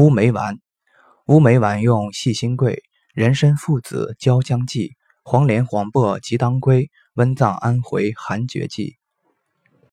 乌梅丸，乌梅丸用细辛桂、人参附子、椒姜剂、黄连、黄柏及当归、温藏、安回、寒厥剂。